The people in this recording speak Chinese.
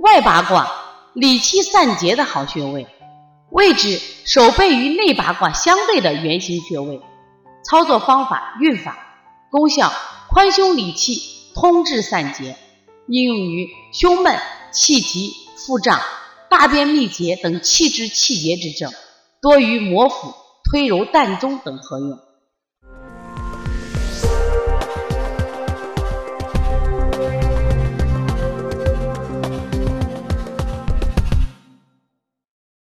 外八卦，理气散结的好穴位，位置手背与内八卦相对的圆形穴位。操作方法：运法，功效宽胸理气，通滞散结，应用于胸闷、气急、腹胀、大便秘结等气滞气结之症，多于摩腹、推揉膻中等合用。